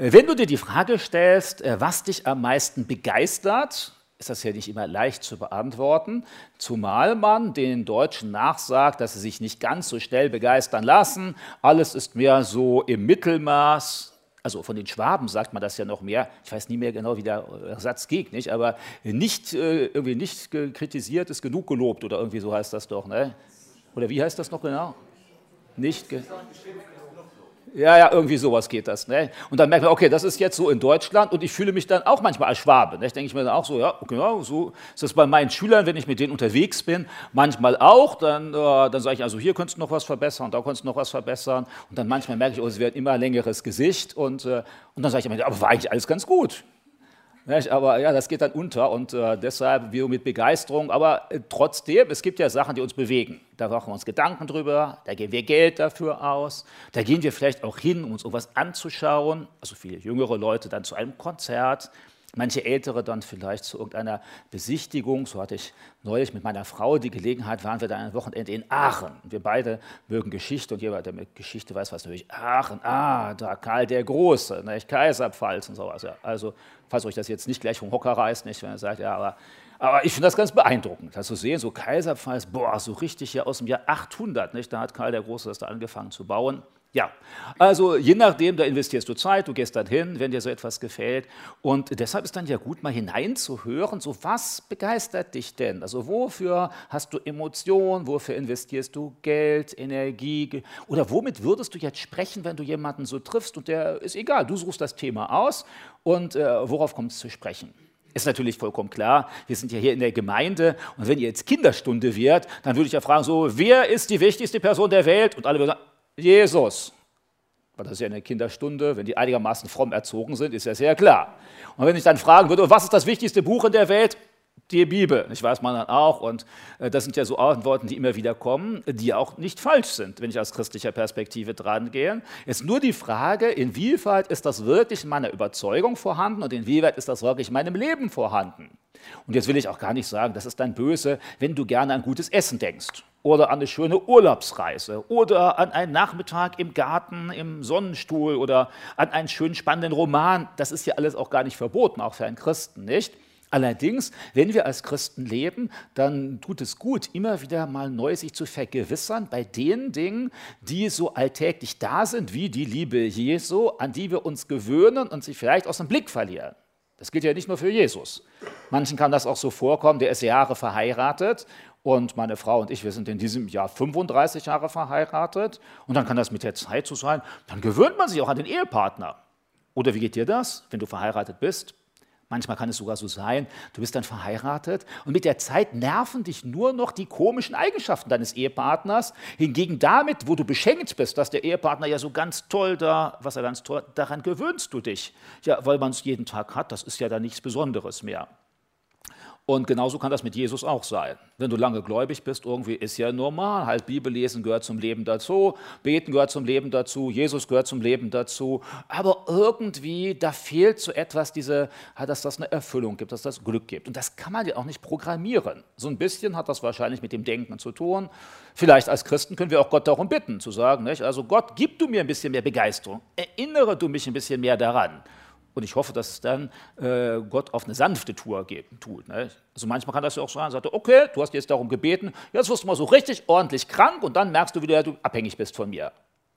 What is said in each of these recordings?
Wenn du dir die Frage stellst, äh, was dich am meisten begeistert, ist das ja nicht immer leicht zu beantworten, zumal man den Deutschen nachsagt, dass sie sich nicht ganz so schnell begeistern lassen. Alles ist mehr so im Mittelmaß. Also von den Schwaben sagt man das ja noch mehr. Ich weiß nie mehr genau, wie der Satz geht, nicht? aber nicht, äh, irgendwie nicht kritisiert ist genug gelobt oder irgendwie so heißt das doch. Ne? Oder wie heißt das noch genau? Nicht. Ge ja, ja, irgendwie sowas geht das. Ne? Und dann merkt man, okay, das ist jetzt so in Deutschland und ich fühle mich dann auch manchmal als Schwabe. Ne? Denke ich mir dann auch so, ja, genau, so ist das bei meinen Schülern, wenn ich mit denen unterwegs bin, manchmal auch. Dann, äh, dann sage ich, also hier könntest du noch was verbessern, da könntest du noch was verbessern. Und dann manchmal merke ich, oh, es wird immer längeres Gesicht und, äh, und dann sage ich, aber war eigentlich alles ganz gut. Nicht? Aber ja, das geht dann unter und äh, deshalb wir mit Begeisterung. Aber äh, trotzdem, es gibt ja Sachen, die uns bewegen. Da machen wir uns Gedanken drüber, da geben wir Geld dafür aus, da gehen wir vielleicht auch hin, um uns irgendwas anzuschauen. Also viele jüngere Leute dann zu einem Konzert, Manche Ältere dann vielleicht zu irgendeiner Besichtigung. So hatte ich neulich mit meiner Frau die Gelegenheit, waren wir da ein Wochenende in Aachen. Wir beide mögen Geschichte und jemand, der mit Geschichte weiß, was natürlich Aachen, ah, da Karl der Große, nicht? Kaiserpfalz und sowas. Ja. Also, falls euch das jetzt nicht gleich vom Hocker reißt, nicht, wenn ihr sagt, ja, aber, aber ich finde das ganz beeindruckend, das zu sehen, so Kaiserpfalz, boah, so richtig hier aus dem Jahr 800, nicht? da hat Karl der Große das da angefangen zu bauen. Ja, also je nachdem, da investierst du Zeit, du gehst dann hin, wenn dir so etwas gefällt. Und deshalb ist dann ja gut, mal hineinzuhören, so was begeistert dich denn? Also wofür hast du Emotionen, wofür investierst du Geld, Energie? Oder womit würdest du jetzt sprechen, wenn du jemanden so triffst und der ist egal, du suchst das Thema aus und äh, worauf kommt es zu sprechen? Ist natürlich vollkommen klar, wir sind ja hier in der Gemeinde und wenn jetzt Kinderstunde wird, dann würde ich ja fragen, so, wer ist die wichtigste Person der Welt? Und alle würden sagen, Jesus. Weil das ist ja eine Kinderstunde, wenn die einigermaßen fromm erzogen sind, ist ja sehr klar. Und wenn ich dann fragen würde, was ist das wichtigste Buch in der Welt? Die Bibel, ich weiß man dann auch. Und äh, das sind ja so Antworten, die immer wieder kommen, die auch nicht falsch sind, wenn ich aus christlicher Perspektive dran gehe. Jetzt nur die Frage, inwieweit ist das wirklich in meiner Überzeugung vorhanden und inwieweit ist das wirklich in meinem Leben vorhanden? Und jetzt will ich auch gar nicht sagen, das ist dann böse, wenn du gerne an gutes Essen denkst oder an eine schöne Urlaubsreise oder an einen Nachmittag im Garten im Sonnenstuhl oder an einen schönen spannenden Roman. Das ist ja alles auch gar nicht verboten, auch für einen Christen, nicht? Allerdings, wenn wir als Christen leben, dann tut es gut, immer wieder mal neu sich zu vergewissern bei den Dingen, die so alltäglich da sind, wie die Liebe Jesu, an die wir uns gewöhnen und sie vielleicht aus dem Blick verlieren. Das gilt ja nicht nur für Jesus. Manchen kann das auch so vorkommen, der ist Jahre verheiratet und meine Frau und ich, wir sind in diesem Jahr 35 Jahre verheiratet. Und dann kann das mit der Zeit so sein, dann gewöhnt man sich auch an den Ehepartner. Oder wie geht dir das, wenn du verheiratet bist? Manchmal kann es sogar so sein, du bist dann verheiratet und mit der Zeit nerven dich nur noch die komischen Eigenschaften deines Ehepartners. Hingegen damit, wo du beschenkt bist, dass der Ehepartner ja so ganz toll da, was er ganz toll, daran gewöhnst du dich. Ja, weil man es jeden Tag hat, das ist ja dann nichts Besonderes mehr. Und genauso kann das mit Jesus auch sein. Wenn du lange gläubig bist, irgendwie ist ja normal. Halt Bibel lesen gehört zum Leben dazu, beten gehört zum Leben dazu, Jesus gehört zum Leben dazu. Aber irgendwie, da fehlt so etwas, diese, dass das eine Erfüllung gibt, dass das Glück gibt. Und das kann man ja auch nicht programmieren. So ein bisschen hat das wahrscheinlich mit dem Denken zu tun. Vielleicht als Christen können wir auch Gott darum bitten, zu sagen, nicht? also Gott, gib du mir ein bisschen mehr Begeisterung, erinnere du mich ein bisschen mehr daran. Und ich hoffe, dass es dann äh, Gott auf eine sanfte Tour geben, tut. Ne? Also manchmal kann das ja auch sein, sagt, okay, du hast jetzt darum gebeten, jetzt wirst du mal so richtig ordentlich krank und dann merkst du wieder, du abhängig bist von mir.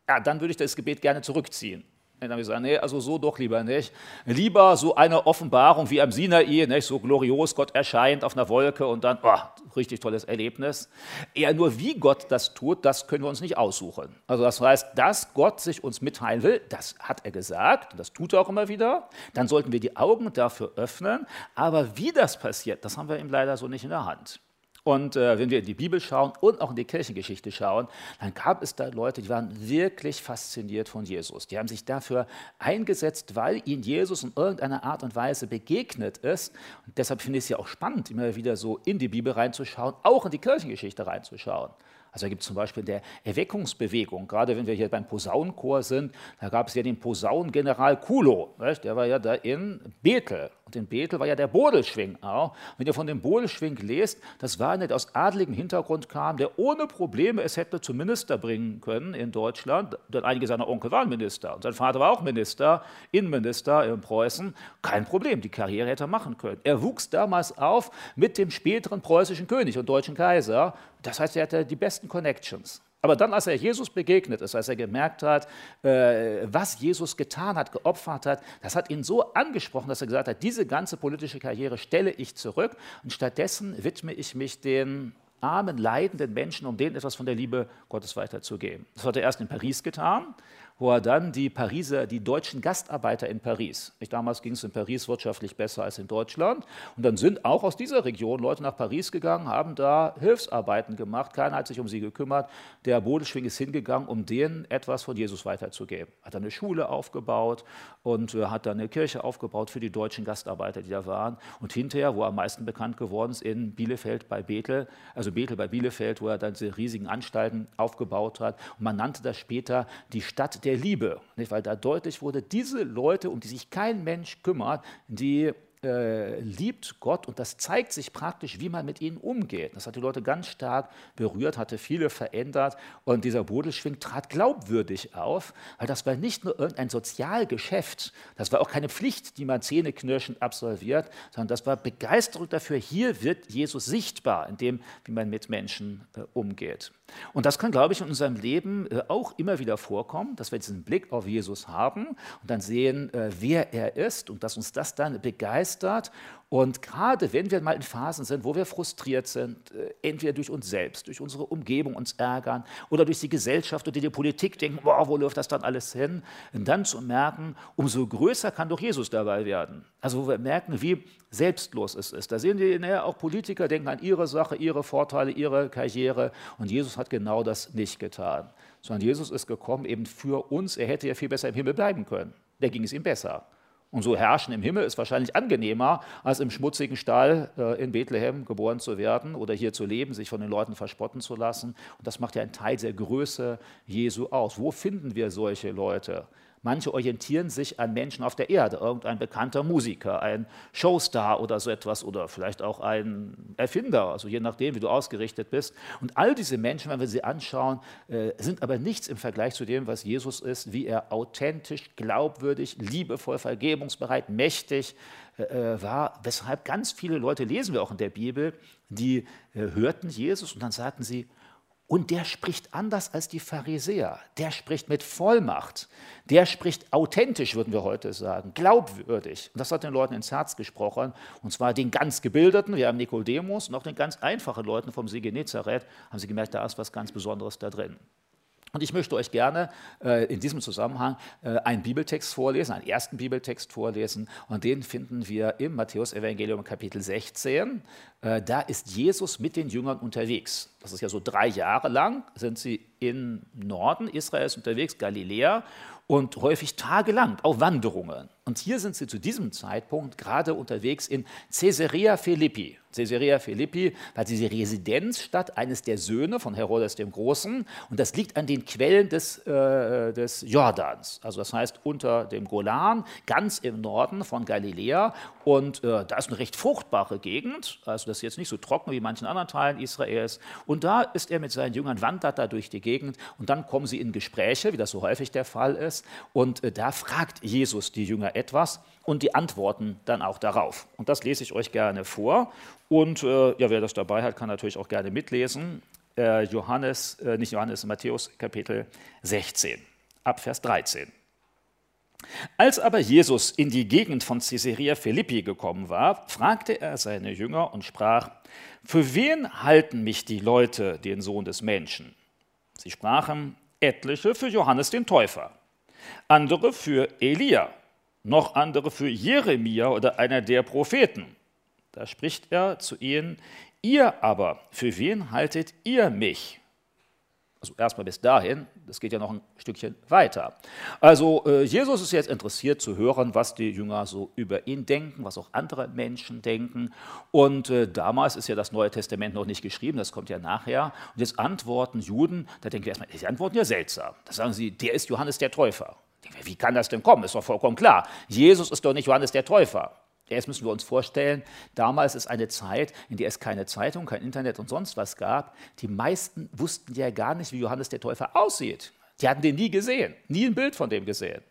Ja, dann würde ich das Gebet gerne zurückziehen. Dann habe ich gesagt, nee, also so doch lieber nicht. Lieber so eine Offenbarung wie am Sinai, nicht? so glorios, Gott erscheint auf einer Wolke und dann, oh, richtig tolles Erlebnis. Eher nur, wie Gott das tut, das können wir uns nicht aussuchen. Also das heißt, dass Gott sich uns mitteilen will, das hat er gesagt, das tut er auch immer wieder. Dann sollten wir die Augen dafür öffnen. Aber wie das passiert, das haben wir ihm leider so nicht in der Hand. Und äh, wenn wir in die Bibel schauen und auch in die Kirchengeschichte schauen, dann gab es da Leute, die waren wirklich fasziniert von Jesus. Die haben sich dafür eingesetzt, weil ihnen Jesus in irgendeiner Art und Weise begegnet ist. Und deshalb finde ich es ja auch spannend, immer wieder so in die Bibel reinzuschauen, auch in die Kirchengeschichte reinzuschauen. Also da gibt es zum Beispiel in der Erweckungsbewegung, gerade wenn wir hier beim Posaunenchor sind, da gab es ja den Posaunengeneral Kulo, der war ja da in Bethel. Und in Bethel war ja der Bodelschwing auch. Wenn ihr von dem Bodelschwing lest, das war einer, der aus adligem Hintergrund kam, der ohne Probleme es hätte zum Minister bringen können in Deutschland. Denn einige seiner Onkel waren Minister. Und sein Vater war auch Minister, Innenminister in Preußen. Kein Problem, die Karriere hätte er machen können. Er wuchs damals auf mit dem späteren preußischen König und deutschen Kaiser. Das heißt, er hatte die besten Connections. Aber dann, als er Jesus begegnet ist, als er gemerkt hat, äh, was Jesus getan hat, geopfert hat, das hat ihn so angesprochen, dass er gesagt hat, diese ganze politische Karriere stelle ich zurück und stattdessen widme ich mich den armen, leidenden Menschen, um denen etwas von der Liebe Gottes weiterzugeben. Das hat er erst in Paris getan wo er dann die Pariser, die deutschen Gastarbeiter in Paris, nicht, damals ging es in Paris wirtschaftlich besser als in Deutschland, und dann sind auch aus dieser Region Leute nach Paris gegangen, haben da Hilfsarbeiten gemacht, keiner hat sich um sie gekümmert. Der Bodeschwing ist hingegangen, um denen etwas von Jesus weiterzugeben. Hat eine Schule aufgebaut und äh, hat dann eine Kirche aufgebaut für die deutschen Gastarbeiter, die da waren. Und hinterher, wo er am meisten bekannt geworden ist, in Bielefeld bei Bethel, also Bethel bei Bielefeld, wo er dann diese riesigen Anstalten aufgebaut hat. Und man nannte das später die Stadt der der Liebe, nicht? weil da deutlich wurde, diese Leute, um die sich kein Mensch kümmert, die äh, liebt Gott und das zeigt sich praktisch, wie man mit ihnen umgeht. Das hat die Leute ganz stark berührt, hatte viele verändert und dieser Bodelschwing trat glaubwürdig auf, weil das war nicht nur irgendein Sozialgeschäft, das war auch keine Pflicht, die man zähneknirschend absolviert, sondern das war Begeisterung dafür, hier wird Jesus sichtbar, in dem, wie man mit Menschen äh, umgeht. Und das kann, glaube ich, in unserem Leben äh, auch immer wieder vorkommen, dass wir diesen Blick auf Jesus haben und dann sehen, äh, wer er ist und dass uns das dann begeistert. Und gerade wenn wir mal in Phasen sind, wo wir frustriert sind, äh, entweder durch uns selbst, durch unsere Umgebung uns ärgern oder durch die Gesellschaft oder die Politik denken, boah, wo läuft das dann alles hin? Dann zu merken, umso größer kann doch Jesus dabei werden. Also wo wir merken, wie selbstlos es ist. Da sehen wir auch Politiker denken an ihre Sache, ihre Vorteile, ihre Karriere. Und Jesus hat genau das nicht getan. Sondern Jesus ist gekommen eben für uns. Er hätte ja viel besser im Himmel bleiben können. Da ging es ihm besser. Und so herrschen im Himmel ist wahrscheinlich angenehmer, als im schmutzigen Stall äh, in Bethlehem geboren zu werden oder hier zu leben, sich von den Leuten verspotten zu lassen. Und das macht ja einen Teil der Größe Jesu aus. Wo finden wir solche Leute? Manche orientieren sich an Menschen auf der Erde, irgendein bekannter Musiker, ein Showstar oder so etwas oder vielleicht auch ein Erfinder, also je nachdem, wie du ausgerichtet bist. Und all diese Menschen, wenn wir sie anschauen, äh, sind aber nichts im Vergleich zu dem, was Jesus ist, wie er authentisch, glaubwürdig, liebevoll, vergebungsbereit, mächtig äh, äh, war, weshalb ganz viele Leute, lesen wir auch in der Bibel, die hörten Jesus und dann sagten sie, und der spricht anders als die Pharisäer. Der spricht mit Vollmacht. Der spricht authentisch, würden wir heute sagen, glaubwürdig. Und das hat den Leuten ins Herz gesprochen. Und zwar den ganz Gebildeten, wir haben Nikodemus, und auch den ganz einfachen Leuten vom See Genezareth, haben sie gemerkt, da ist was ganz Besonderes da drin. Und ich möchte euch gerne äh, in diesem Zusammenhang äh, einen Bibeltext vorlesen, einen ersten Bibeltext vorlesen. Und den finden wir im Matthäus-Evangelium Kapitel 16. Äh, da ist Jesus mit den Jüngern unterwegs. Das ist ja so drei Jahre lang, sind sie im Norden Israels unterwegs, Galiläa, und häufig tagelang auf Wanderungen. Und hier sind sie zu diesem Zeitpunkt gerade unterwegs in Caesarea Philippi. Caesarea Philippi war diese Residenzstadt eines der Söhne von Herodes dem Großen. Und das liegt an den Quellen des, äh, des Jordans, also das heißt unter dem Golan, ganz im Norden von Galiläa. Und äh, da ist eine recht fruchtbare Gegend, also das ist jetzt nicht so trocken wie manchen anderen Teilen Israels. Und da ist er mit seinen Jüngern, wandert da durch die Gegend. Und dann kommen sie in Gespräche, wie das so häufig der Fall ist und äh, da fragt Jesus die Jünger etwas und die antworten dann auch darauf. Und das lese ich euch gerne vor. Und äh, ja, wer das dabei hat, kann natürlich auch gerne mitlesen. Äh, Johannes, nicht Johannes, Matthäus Kapitel 16, ab Vers 13. Als aber Jesus in die Gegend von Caesarea Philippi gekommen war, fragte er seine Jünger und sprach: Für wen halten mich die Leute, den Sohn des Menschen? Sie sprachen: Etliche für Johannes den Täufer, andere für Elia noch andere für Jeremia oder einer der Propheten. Da spricht er zu ihnen, ihr aber, für wen haltet ihr mich? Also erstmal bis dahin, das geht ja noch ein Stückchen weiter. Also äh, Jesus ist jetzt interessiert zu hören, was die Jünger so über ihn denken, was auch andere Menschen denken. Und äh, damals ist ja das Neue Testament noch nicht geschrieben, das kommt ja nachher. Und jetzt antworten Juden, da denken wir erstmal, die antworten ja seltsam. Da sagen sie, der ist Johannes der Täufer. Wie kann das denn kommen? Ist doch vollkommen klar. Jesus ist doch nicht Johannes der Täufer. Erst müssen wir uns vorstellen, damals ist eine Zeit, in der es keine Zeitung, kein Internet und sonst was gab. Die meisten wussten ja gar nicht, wie Johannes der Täufer aussieht. Sie hatten den nie gesehen, nie ein Bild von dem gesehen.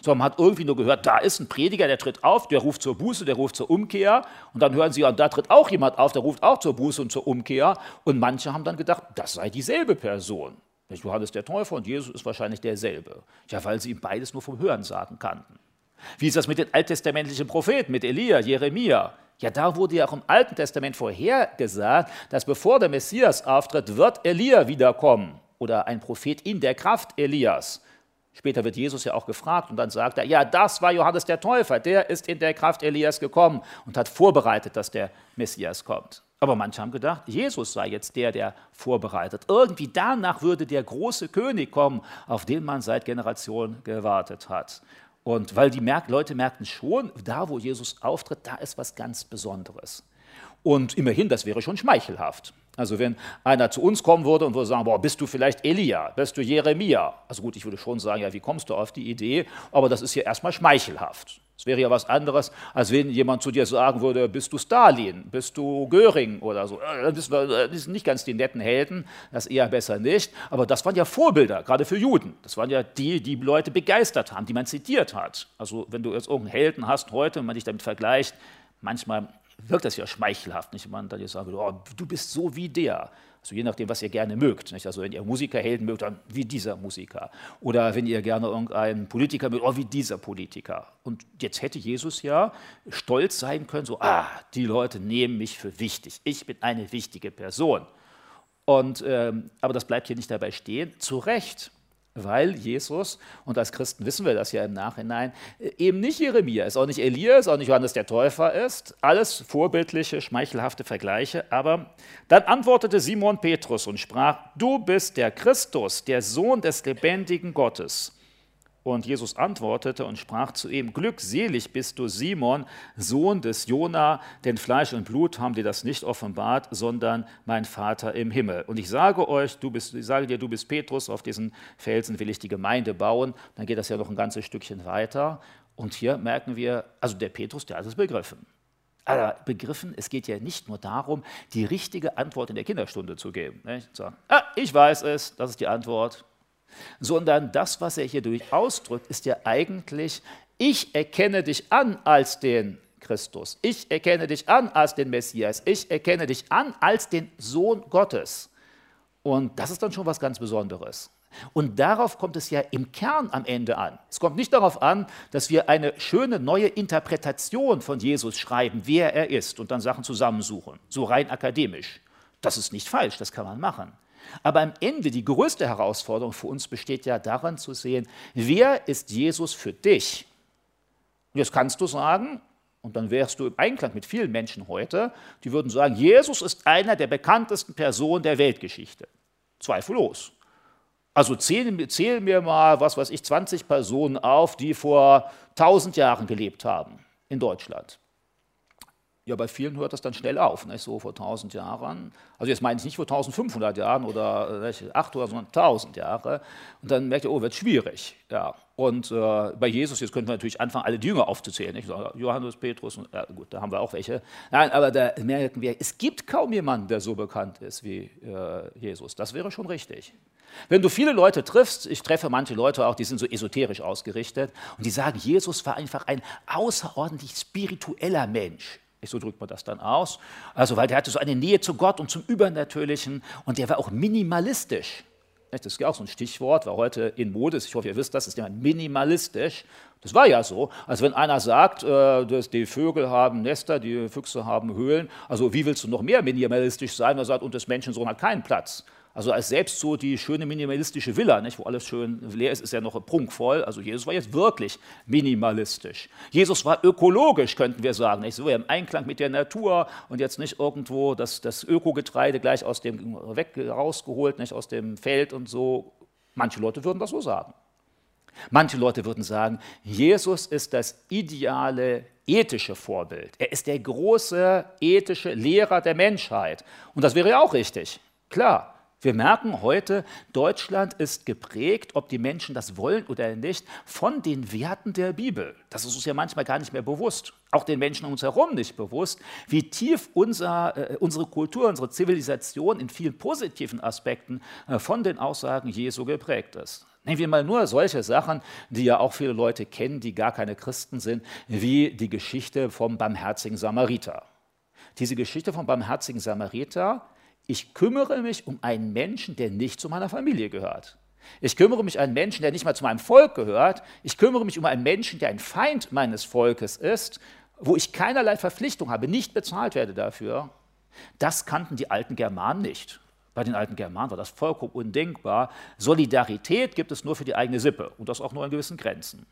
Sondern man hat irgendwie nur gehört, da ist ein Prediger, der tritt auf, der ruft zur Buße, der ruft zur Umkehr. Und dann hören sie, und da tritt auch jemand auf, der ruft auch zur Buße und zur Umkehr. Und manche haben dann gedacht, das sei dieselbe Person. Johannes der Täufer und Jesus ist wahrscheinlich derselbe. Ja, weil sie ihm beides nur vom Hörensagen kannten. Wie ist das mit den alttestamentlichen Propheten, mit Elia, Jeremia? Ja, da wurde ja auch im Alten Testament vorhergesagt, dass bevor der Messias auftritt, wird Elia wiederkommen oder ein Prophet in der Kraft Elias. Später wird Jesus ja auch gefragt und dann sagt er, ja, das war Johannes der Täufer, der ist in der Kraft Elias gekommen und hat vorbereitet, dass der Messias kommt. Aber manche haben gedacht, Jesus sei jetzt der, der vorbereitet. Irgendwie danach würde der große König kommen, auf den man seit Generationen gewartet hat. Und weil die Merk Leute merkten schon, da wo Jesus auftritt, da ist was ganz Besonderes. Und immerhin, das wäre schon schmeichelhaft. Also wenn einer zu uns kommen würde und würde sagen, boah, bist du vielleicht Elia, bist du Jeremia? Also gut, ich würde schon sagen, ja, wie kommst du auf die Idee? Aber das ist ja erstmal schmeichelhaft. Es wäre ja was anderes, als wenn jemand zu dir sagen würde, bist du Stalin, bist du Göring oder so. Äh, das sind nicht ganz die netten Helden, das eher besser nicht. Aber das waren ja Vorbilder, gerade für Juden. Das waren ja die, die Leute begeistert haben, die man zitiert hat. Also wenn du jetzt irgendeinen Helden hast heute und man dich damit vergleicht, manchmal wirkt das ja schmeichelhaft, nicht? Man dann jetzt sagt, oh, du bist so wie der. Also je nachdem, was ihr gerne mögt. Nicht? Also wenn ihr Musikerhelden mögt, dann wie dieser Musiker. Oder wenn ihr gerne irgendeinen Politiker mögt, oh, wie dieser Politiker. Und jetzt hätte Jesus ja stolz sein können, so, ah, die Leute nehmen mich für wichtig. Ich bin eine wichtige Person. Und, ähm, aber das bleibt hier nicht dabei stehen. Zu Recht weil Jesus, und als Christen wissen wir das ja im Nachhinein, eben nicht Jeremia ist, auch nicht Elia ist, auch nicht Johannes der Täufer ist. Alles vorbildliche, schmeichelhafte Vergleiche. Aber dann antwortete Simon Petrus und sprach, du bist der Christus, der Sohn des lebendigen Gottes. Und Jesus antwortete und sprach zu ihm, Glückselig bist du, Simon, Sohn des Jona, denn Fleisch und Blut haben dir das nicht offenbart, sondern mein Vater im Himmel. Und ich sage euch, du bist, ich sage dir, du bist Petrus, auf diesen Felsen will ich die Gemeinde bauen. Dann geht das ja noch ein ganzes Stückchen weiter. Und hier merken wir, also der Petrus, der hat es begriffen. Aber begriffen, es geht ja nicht nur darum, die richtige Antwort in der Kinderstunde zu geben. Nicht? So, ah, ich weiß es, das ist die Antwort sondern das, was er hier durch ausdrückt, ist ja eigentlich, ich erkenne dich an als den Christus, ich erkenne dich an als den Messias, ich erkenne dich an als den Sohn Gottes. Und das ist dann schon was ganz Besonderes. Und darauf kommt es ja im Kern am Ende an. Es kommt nicht darauf an, dass wir eine schöne neue Interpretation von Jesus schreiben, wer er ist, und dann Sachen zusammensuchen, so rein akademisch. Das ist nicht falsch, das kann man machen. Aber am Ende die größte Herausforderung für uns besteht ja daran zu sehen, wer ist Jesus für dich? Jetzt kannst du sagen, und dann wärst du im Einklang mit vielen Menschen heute, die würden sagen, Jesus ist einer der bekanntesten Personen der Weltgeschichte. Zweifellos. Also zähl, zähl mir mal, was weiß ich, 20 Personen auf, die vor 1000 Jahren gelebt haben in Deutschland. Ja, bei vielen hört das dann schnell auf, nicht? so vor 1000 Jahren. Also jetzt meine ich nicht vor 1500 Jahren oder 800, sondern 1000 Jahre. Und dann merkt ihr, oh, wird schwierig. Ja. Und äh, bei Jesus, jetzt könnten wir natürlich anfangen, alle Jünger aufzuzählen. Nicht? Johannes, Petrus, und, ja, gut, da haben wir auch welche. Nein, aber da merken wir, es gibt kaum jemanden, der so bekannt ist wie äh, Jesus. Das wäre schon richtig. Wenn du viele Leute triffst, ich treffe manche Leute auch, die sind so esoterisch ausgerichtet und die sagen, Jesus war einfach ein außerordentlich spiritueller Mensch. So drückt man das dann aus. Also, weil der hatte so eine Nähe zu Gott und zum Übernatürlichen und der war auch minimalistisch. Das ist ja auch so ein Stichwort, war heute in Mode Ich hoffe, ihr wisst das, ist ja minimalistisch. Das war ja so. Also wenn einer sagt, äh, dass die Vögel haben Nester, die Füchse haben Höhlen, also wie willst du noch mehr minimalistisch sein? Er sagt, und das Menschensohn hat keinen Platz. Also als selbst so die schöne minimalistische Villa, nicht, wo alles schön leer ist, ist ja noch prunkvoll. Also Jesus war jetzt wirklich minimalistisch. Jesus war ökologisch, könnten wir sagen. Nicht? So im Einklang mit der Natur und jetzt nicht irgendwo das, das Ökogetreide gleich aus dem weg rausgeholt, nicht aus dem Feld und so. Manche Leute würden das so sagen. Manche Leute würden sagen, Jesus ist das ideale ethische Vorbild. Er ist der große ethische Lehrer der Menschheit. Und das wäre ja auch richtig. Klar, Wir merken heute, Deutschland ist geprägt, ob die Menschen das wollen oder nicht, von den Werten der Bibel. Das ist uns ja manchmal gar nicht mehr bewusst, auch den Menschen um uns herum nicht bewusst, wie tief unser, äh, unsere Kultur, unsere Zivilisation in vielen positiven Aspekten äh, von den Aussagen Jesu geprägt ist. Nehmen wir mal nur solche Sachen, die ja auch viele Leute kennen, die gar keine Christen sind, wie die Geschichte vom barmherzigen Samariter. Diese Geschichte vom barmherzigen Samariter ich kümmere mich um einen Menschen, der nicht zu meiner Familie gehört. Ich kümmere mich um einen Menschen, der nicht mal zu meinem Volk gehört. Ich kümmere mich um einen Menschen, der ein Feind meines Volkes ist, wo ich keinerlei Verpflichtung habe, nicht bezahlt werde dafür. Das kannten die alten Germanen nicht. Bei den alten Germanen war das vollkommen undenkbar. Solidarität gibt es nur für die eigene Sippe und das auch nur in gewissen Grenzen.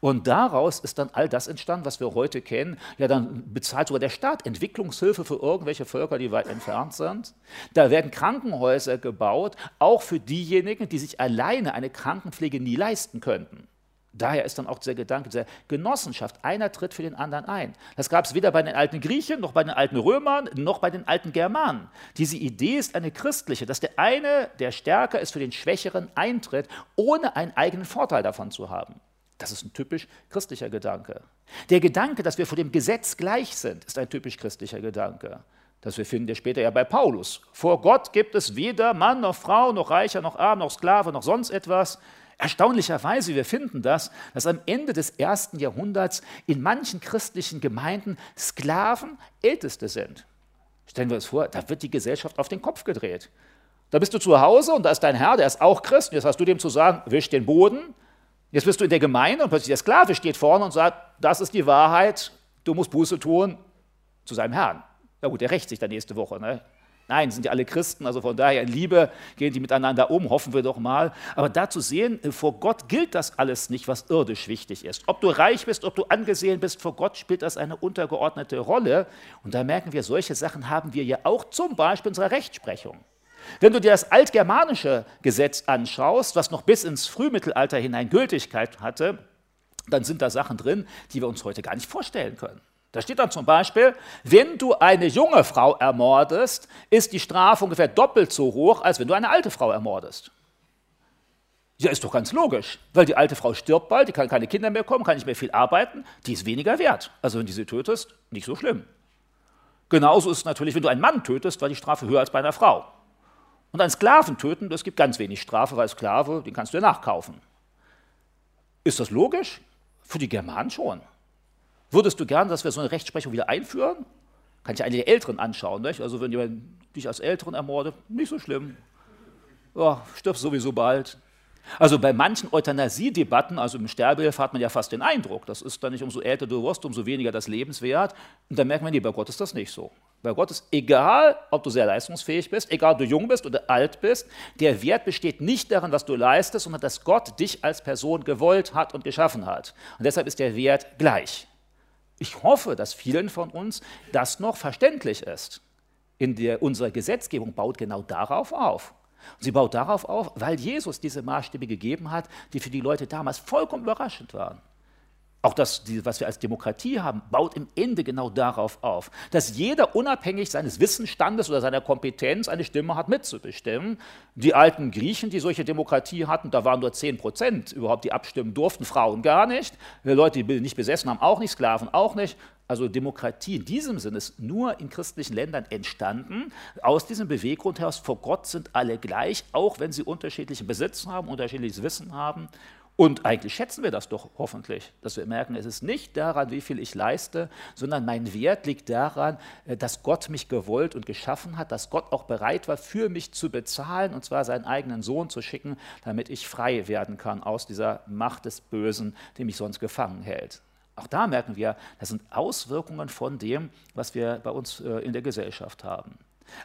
Und daraus ist dann all das entstanden, was wir heute kennen. Ja, dann bezahlt sogar der Staat Entwicklungshilfe für irgendwelche Völker, die weit entfernt sind. Da werden Krankenhäuser gebaut, auch für diejenigen, die sich alleine eine Krankenpflege nie leisten könnten. Daher ist dann auch dieser Gedanke der Genossenschaft. Einer tritt für den anderen ein. Das gab es weder bei den alten Griechen, noch bei den alten Römern, noch bei den alten Germanen. Diese Idee ist eine christliche, dass der eine, der stärker ist, für den Schwächeren eintritt, ohne einen eigenen Vorteil davon zu haben. Das ist ein typisch christlicher Gedanke. Der Gedanke, dass wir vor dem Gesetz gleich sind, ist ein typisch christlicher Gedanke. Das wir finden wir später ja bei Paulus. Vor Gott gibt es weder Mann noch Frau, noch Reicher, noch Arm, noch Sklave, noch sonst etwas. Erstaunlicherweise, wir finden das, dass am Ende des ersten Jahrhunderts in manchen christlichen Gemeinden Sklaven Älteste sind. Stellen wir uns vor, da wird die Gesellschaft auf den Kopf gedreht. Da bist du zu Hause und da ist dein Herr, der ist auch Christ. Und jetzt hast du dem zu sagen, wisch den Boden, Jetzt bist du in der Gemeinde und plötzlich der Sklave steht vorne und sagt, das ist die Wahrheit, du musst Buße tun zu seinem Herrn. Na gut, der rächt sich dann nächste Woche. Ne? Nein, sind ja alle Christen, also von daher in Liebe gehen die miteinander um, hoffen wir doch mal. Aber da zu sehen, vor Gott gilt das alles nicht, was irdisch wichtig ist. Ob du reich bist, ob du angesehen bist, vor Gott spielt das eine untergeordnete Rolle. Und da merken wir, solche Sachen haben wir ja auch zum Beispiel in unserer Rechtsprechung. Wenn du dir das altgermanische Gesetz anschaust, was noch bis ins Frühmittelalter hinein Gültigkeit hatte, dann sind da Sachen drin, die wir uns heute gar nicht vorstellen können. Da steht dann zum Beispiel, wenn du eine junge Frau ermordest, ist die Strafe ungefähr doppelt so hoch, als wenn du eine alte Frau ermordest. Ja, ist doch ganz logisch, weil die alte Frau stirbt bald, die kann keine Kinder mehr kommen, kann nicht mehr viel arbeiten, die ist weniger wert. Also wenn du sie tötest, nicht so schlimm. Genauso ist es natürlich, wenn du einen Mann tötest, war die Strafe höher als bei einer Frau. Und einen Sklaven töten, das gibt ganz wenig Strafe, weil Sklave, den kannst du ja nachkaufen. Ist das logisch? Für die Germanen schon. Würdest du gern, dass wir so eine Rechtsprechung wieder einführen? Kann ich einige Älteren anschauen. Nicht? Also wenn jemand dich als Älteren ermordet, nicht so schlimm. Ja, stirbst sowieso bald. Also bei manchen Euthanasie-Debatten, also im Sterbehilfe, hat man ja fast den Eindruck, das ist dann nicht umso älter du wirst, umso weniger das Lebenswert. Und dann merkt man, nee, bei Gott ist das nicht so. Bei Gott ist egal, ob du sehr leistungsfähig bist, egal ob du jung bist oder alt bist, der Wert besteht nicht darin, was du leistest, sondern dass Gott dich als Person gewollt hat und geschaffen hat. Und deshalb ist der Wert gleich. Ich hoffe, dass vielen von uns das noch verständlich ist. In der, unsere Gesetzgebung baut genau darauf auf. Und sie baut darauf auf, weil Jesus diese Maßstäbe gegeben hat, die für die Leute damals vollkommen überraschend waren. Auch das, was wir als Demokratie haben, baut im Ende genau darauf auf, dass jeder unabhängig seines Wissensstandes oder seiner Kompetenz eine Stimme hat mitzubestimmen. Die alten Griechen, die solche Demokratie hatten, da waren nur 10 Prozent überhaupt, die abstimmen durften, Frauen gar nicht. Leute, die nicht besessen haben, auch nicht, Sklaven auch nicht. Also Demokratie in diesem Sinne ist nur in christlichen Ländern entstanden. Aus diesem Beweggrund heraus, vor Gott sind alle gleich, auch wenn sie unterschiedlichen Besitz haben, unterschiedliches Wissen haben. Und eigentlich schätzen wir das doch hoffentlich, dass wir merken, es ist nicht daran, wie viel ich leiste, sondern mein Wert liegt daran, äh, dass Gott mich gewollt und geschaffen hat, dass Gott auch bereit war, für mich zu bezahlen, und zwar seinen eigenen Sohn zu schicken, damit ich frei werden kann aus dieser Macht des Bösen, die mich sonst gefangen hält. Auch da merken wir, das sind Auswirkungen von dem, was wir bei uns äh, in der Gesellschaft haben.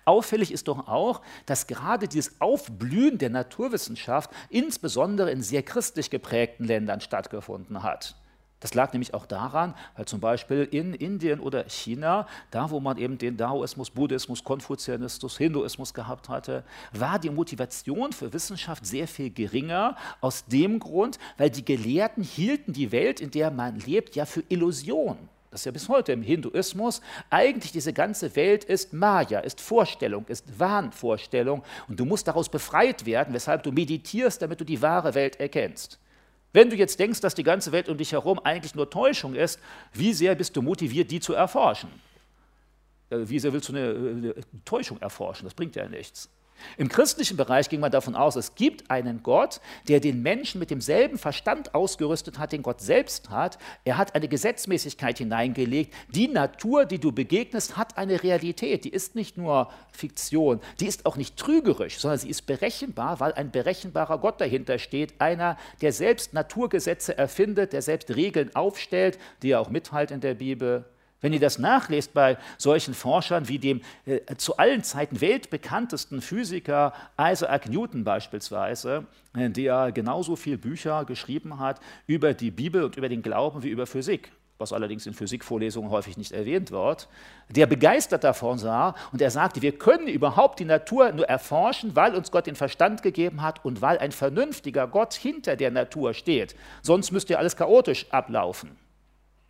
Auffällig ist doch auch, dass gerade dieses Aufblühen der Naturwissenschaft insbesondere in sehr christlich geprägten Ländern stattgefunden hat. Das lag nämlich auch daran, weil zum Beispiel in Indien oder China, da wo man eben den Daoismus, Buddhismus, Konfuzianismus, Hinduismus gehabt hatte, war die Motivation für Wissenschaft sehr viel geringer. Aus dem Grund, weil die Gelehrten hielten die Welt, in der man lebt, ja für Illusion. Das ist ja bis heute im Hinduismus, eigentlich diese ganze Welt ist Maya, ist Vorstellung, ist Wahnvorstellung und du musst daraus befreit werden, weshalb du meditierst, damit du die wahre Welt erkennst. Wenn du jetzt denkst, dass die ganze Welt um dich herum eigentlich nur Täuschung ist, wie sehr bist du motiviert, die zu erforschen? Äh, wie sehr willst du eine, eine Täuschung erforschen? Das bringt ja nichts. Im christlichen Bereich ging man davon aus, es gibt einen Gott, der den Menschen mit demselben Verstand ausgerüstet hat, den Gott selbst hat. Er hat eine Gesetzmäßigkeit hineingelegt. Die Natur, die du begegnest, hat eine Realität. Die ist nicht nur Fiktion, die ist auch nicht trügerisch, sondern sie ist berechenbar, weil ein berechenbarer Gott dahinter steht. Einer, der selbst Naturgesetze erfindet, der selbst Regeln aufstellt, die er auch mithält in der Bibel. Wenn ihr das nachlest bei solchen Forschern wie dem äh, zu allen Zeiten weltbekanntesten Physiker Isaac Newton beispielsweise, äh, der genauso viele Bücher geschrieben hat über die Bibel und über den Glauben wie über Physik, was allerdings in Physikvorlesungen häufig nicht erwähnt wird, der begeistert davon sah und er sagte, wir können überhaupt die Natur nur erforschen, weil uns Gott den Verstand gegeben hat und weil ein vernünftiger Gott hinter der Natur steht. Sonst müsste ja alles chaotisch ablaufen.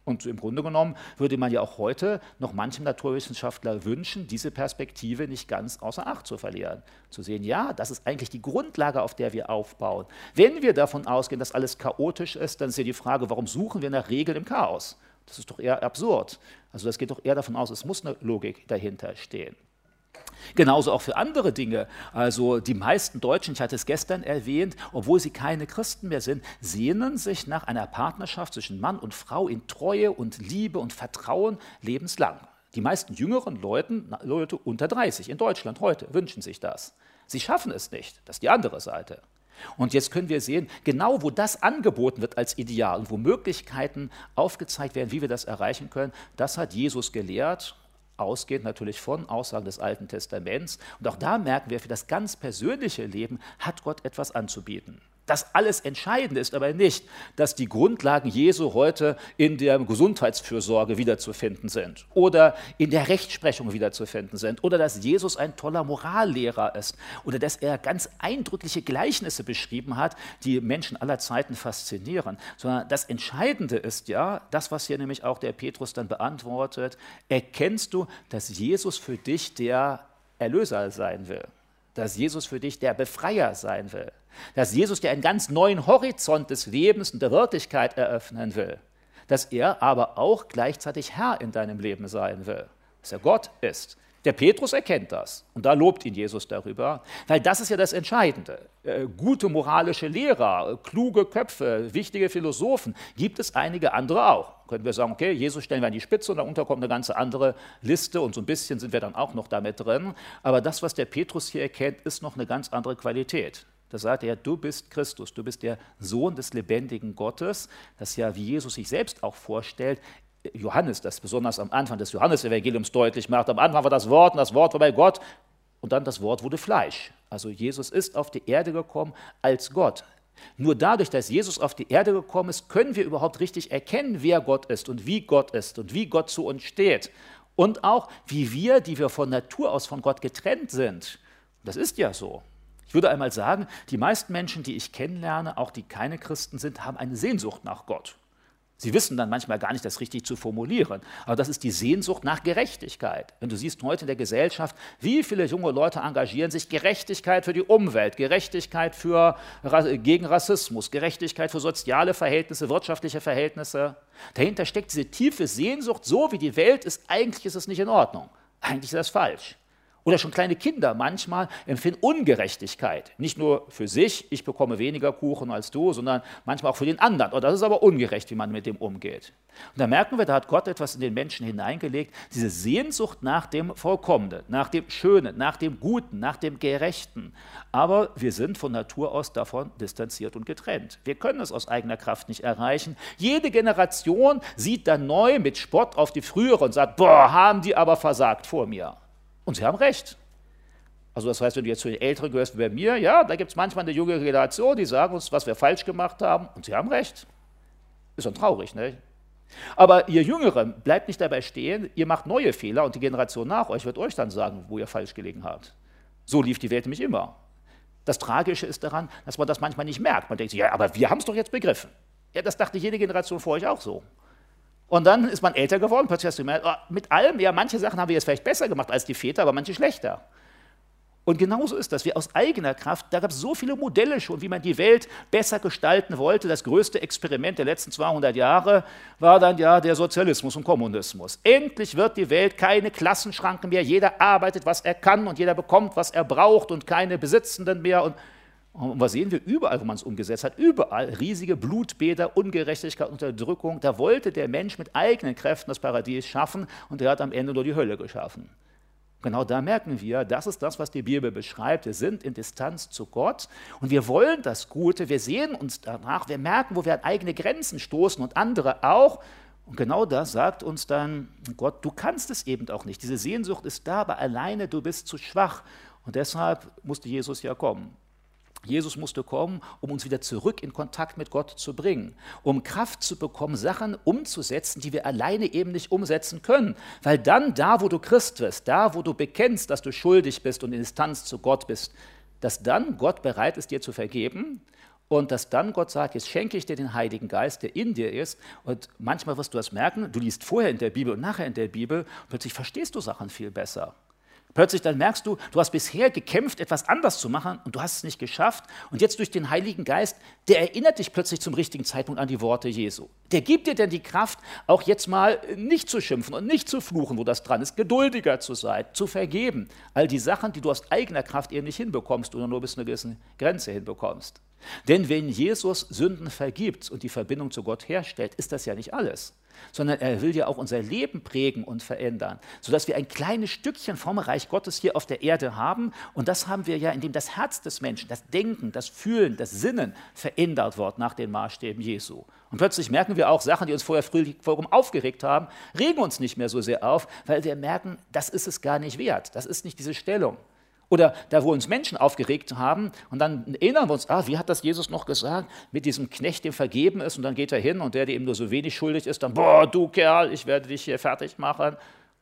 Und im Grunde genommen würde man ja auch heute noch manchem Naturwissenschaftler wünschen, diese Perspektive nicht ganz außer Acht zu verlieren. Zu sehen, ja, das ist eigentlich die Grundlage, auf der wir aufbauen. Wenn wir davon ausgehen, dass alles chaotisch ist, dann ist ja die Frage, warum suchen wir nach Regeln im Chaos? Das ist doch eher absurd. Also das geht doch eher davon aus, es muss eine Logik dahinter stehen. Genauso auch für andere Dinge. Also die meisten Deutschen, ich hatte es gestern erwähnt, obwohl sie keine Christen mehr sind, sehnen sich nach einer Partnerschaft zwischen Mann und Frau in Treue und Liebe und Vertrauen lebenslang. Die meisten jüngeren Leuten, Leute unter 30 in Deutschland heute wünschen sich das. Sie schaffen es nicht. Das ist die andere Seite. Und jetzt können wir sehen, genau wo das angeboten wird als Ideal und wo Möglichkeiten aufgezeigt werden, wie wir das erreichen können, das hat Jesus gelehrt ausgehend natürlich von Aussagen des Alten Testaments. Und auch da merken wir, für das ganz persönliche Leben hat Gott etwas anzubieten. Das alles Entscheidende ist aber nicht, dass die Grundlagen Jesu heute in der Gesundheitsfürsorge wiederzufinden sind oder in der Rechtsprechung wiederzufinden sind oder dass Jesus ein toller Morallehrer ist oder dass er ganz eindrückliche Gleichnisse beschrieben hat, die Menschen aller Zeiten faszinieren, sondern das Entscheidende ist ja, das, was hier nämlich auch der Petrus dann beantwortet, erkennst du, dass Jesus für dich der Erlöser sein will, dass Jesus für dich der Befreier sein will dass Jesus dir einen ganz neuen Horizont des Lebens und der Wirklichkeit eröffnen will, dass er aber auch gleichzeitig Herr in deinem Leben sein will, dass er Gott ist. Der Petrus erkennt das und da lobt ihn Jesus darüber, weil das ist ja das Entscheidende. Äh, gute moralische Lehrer, kluge Köpfe, wichtige Philosophen gibt es einige andere auch. Können wir sagen, okay, Jesus stellen wir an die Spitze und darunter kommt eine ganze andere Liste und so ein bisschen sind wir dann auch noch damit drin. Aber das, was der Petrus hier erkennt, ist noch eine ganz andere Qualität. Da sagt er, du bist Christus, du bist der Sohn des lebendigen Gottes. Das ist ja, wie Jesus sich selbst auch vorstellt. Johannes, das besonders am Anfang des Johannesevangeliums deutlich macht. Am Anfang war das Wort und das Wort war bei Gott und dann das Wort wurde Fleisch. Also Jesus ist auf die Erde gekommen als Gott. Nur dadurch, dass Jesus auf die Erde gekommen ist, können wir überhaupt richtig erkennen, wer Gott ist und wie Gott ist und wie Gott zu uns steht. Und auch, wie wir, die wir von Natur aus von Gott getrennt sind. Das ist ja so. Ich würde einmal sagen, die meisten Menschen, die ich kennenlerne, auch die keine Christen sind, haben eine Sehnsucht nach Gott. Sie wissen dann manchmal gar nicht, das richtig zu formulieren. Aber das ist die Sehnsucht nach Gerechtigkeit. Wenn du siehst heute in der Gesellschaft, wie viele junge Leute engagieren sich Gerechtigkeit für die Umwelt, Gerechtigkeit für, gegen Rassismus, Gerechtigkeit für soziale Verhältnisse, wirtschaftliche Verhältnisse. Dahinter steckt diese tiefe Sehnsucht, so wie die Welt ist, eigentlich ist es nicht in Ordnung. Eigentlich ist das falsch. Oder schon kleine Kinder manchmal empfinden Ungerechtigkeit. Nicht nur für sich, ich bekomme weniger Kuchen als du, sondern manchmal auch für den anderen. Und das ist aber ungerecht, wie man mit dem umgeht. Und da merken wir, da hat Gott etwas in den Menschen hineingelegt, diese Sehnsucht nach dem Vollkommenen, nach dem Schönen, nach dem Guten, nach dem Gerechten. Aber wir sind von Natur aus davon distanziert und getrennt. Wir können es aus eigener Kraft nicht erreichen. Jede Generation sieht dann neu mit Spott auf die frühere und sagt, boah, haben die aber versagt vor mir. Und sie haben recht. Also das heißt, wenn du jetzt zu den Älteren gehörst wie bei mir, ja, da gibt es manchmal eine junge Generation, die sagen uns, was wir falsch gemacht haben, und sie haben recht. Ist schon traurig, ne? Aber ihr Jüngeren bleibt nicht dabei stehen, ihr macht neue Fehler und die Generation nach euch wird euch dann sagen, wo ihr falsch gelegen habt. So lief die Welt nämlich immer. Das Tragische ist daran, dass man das manchmal nicht merkt. Man denkt sich, ja, aber wir haben es doch jetzt begriffen. Ja, das dachte jede Generation vor euch auch so. Und dann ist man älter geworden, plötzlich hast du gemerkt, oh, mit allem, ja, manche Sachen haben wir jetzt vielleicht besser gemacht als die Väter, aber manche schlechter. Und genauso ist das. Wir aus eigener Kraft, da gab es so viele Modelle schon, wie man die Welt besser gestalten wollte. Das größte Experiment der letzten 200 Jahre war dann ja der Sozialismus und Kommunismus. Endlich wird die Welt keine Klassenschranken mehr. Jeder arbeitet, was er kann und jeder bekommt, was er braucht und keine Besitzenden mehr. Und, und was sehen wir überall, wo man es umgesetzt hat? Überall riesige Blutbäder, Ungerechtigkeit, Unterdrückung. Da wollte der Mensch mit eigenen Kräften das Paradies schaffen und er hat am Ende nur die Hölle geschaffen. Genau da merken wir, das ist das, was die Bibel beschreibt. Wir sind in Distanz zu Gott und wir wollen das Gute, wir sehen uns danach, wir merken, wo wir an eigene Grenzen stoßen und andere auch. Und genau das sagt uns dann Gott, du kannst es eben auch nicht. Diese Sehnsucht ist da, aber alleine du bist zu schwach. Und deshalb musste Jesus ja kommen. Jesus musste kommen, um uns wieder zurück in Kontakt mit Gott zu bringen, um Kraft zu bekommen, Sachen umzusetzen, die wir alleine eben nicht umsetzen können. Weil dann, da wo du Christ wirst, da wo du bekennst, dass du schuldig bist und in Distanz zu Gott bist, dass dann Gott bereit ist, dir zu vergeben und dass dann Gott sagt, jetzt schenke ich dir den Heiligen Geist, der in dir ist. Und manchmal wirst du das merken, du liest vorher in der Bibel und nachher in der Bibel, plötzlich verstehst du Sachen viel besser. Plötzlich dann merkst du, du hast bisher gekämpft, etwas anders zu machen und du hast es nicht geschafft. Und jetzt durch den Heiligen Geist, der erinnert dich plötzlich zum richtigen Zeitpunkt an die Worte Jesu. Der gibt dir denn die Kraft, auch jetzt mal nicht zu schimpfen und nicht zu fluchen, wo das dran ist, geduldiger zu sein, zu vergeben. All die Sachen, die du aus eigener Kraft eben nicht hinbekommst oder nur bis zu einer gewissen Grenze hinbekommst. Denn wenn Jesus Sünden vergibt und die Verbindung zu Gott herstellt, ist das ja nicht alles sondern er will ja auch unser Leben prägen und verändern, sodass wir ein kleines Stückchen vom Reich Gottes hier auf der Erde haben. Und das haben wir ja, indem das Herz des Menschen, das Denken, das Fühlen, das Sinnen verändert wird nach den Maßstäben Jesu. Und plötzlich merken wir auch Sachen, die uns vorher vollkommen aufgeregt haben, regen uns nicht mehr so sehr auf, weil wir merken, das ist es gar nicht wert. Das ist nicht diese Stellung. Oder da, wo uns Menschen aufgeregt haben, und dann erinnern wir uns, ah, wie hat das Jesus noch gesagt, mit diesem Knecht, dem vergeben ist, und dann geht er hin und der, der ihm nur so wenig schuldig ist, dann, boah, du Kerl, ich werde dich hier fertig machen.